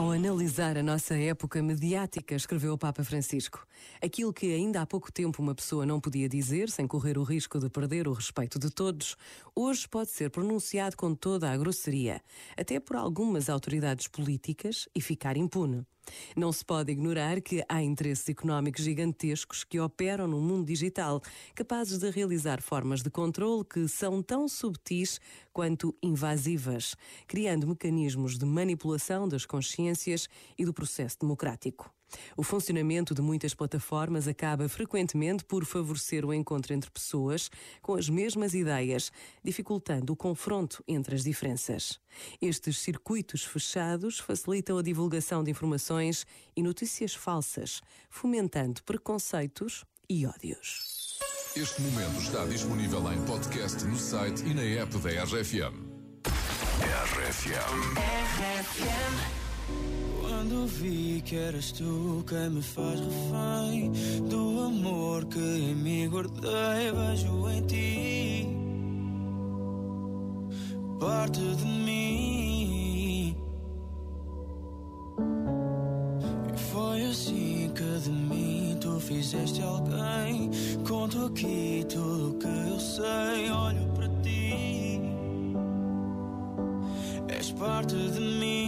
Ao analisar a nossa época mediática, escreveu o Papa Francisco, aquilo que ainda há pouco tempo uma pessoa não podia dizer sem correr o risco de perder o respeito de todos, hoje pode ser pronunciado com toda a grosseria, até por algumas autoridades políticas e ficar impune. Não se pode ignorar que há interesses económicos gigantescos que operam no mundo digital, capazes de realizar formas de controle que são tão subtis quanto invasivas, criando mecanismos de manipulação das consciências e do processo democrático. O funcionamento de muitas plataformas acaba frequentemente por favorecer o encontro entre pessoas com as mesmas ideias, dificultando o confronto entre as diferenças. Estes circuitos fechados facilitam a divulgação de informações e notícias falsas, fomentando preconceitos e ódios. Este momento está disponível em podcast no site e na app da RFM. RFM. RFM. Vi que eras tu quem me faz refém do amor que em mim guardei, vejo em ti parte de mim. E foi assim que de mim tu fizeste alguém. Conto aqui tudo o que eu sei, olho para ti. És parte de mim.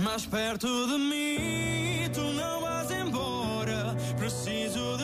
Mais perto de mim. Tu não vais embora, preciso de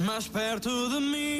Mais perto de mim.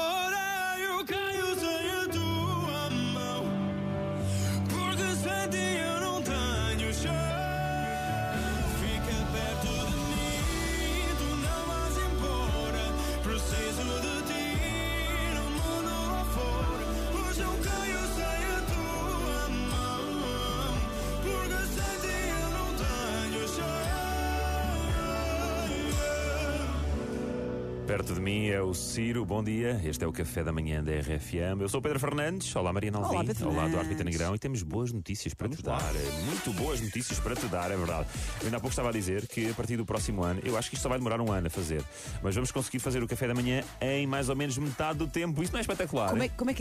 Perto de mim é o Ciro, bom dia. Este é o Café da Manhã da RFM. Eu sou o Pedro Fernandes. Olá, Mariana Alvim. Olá, Pedro Olá, Duarte Pita Negrão. E temos boas notícias para Vamos te dar. Muito boas notícias para te dar, é verdade. Eu ainda há pouco estava a dizer que a partir do próximo ano, eu acho que isto só vai demorar um ano a fazer, mas vamos conseguir fazer o Café da Manhã em mais ou menos metade do tempo. Isso não é espetacular? Como é, como é que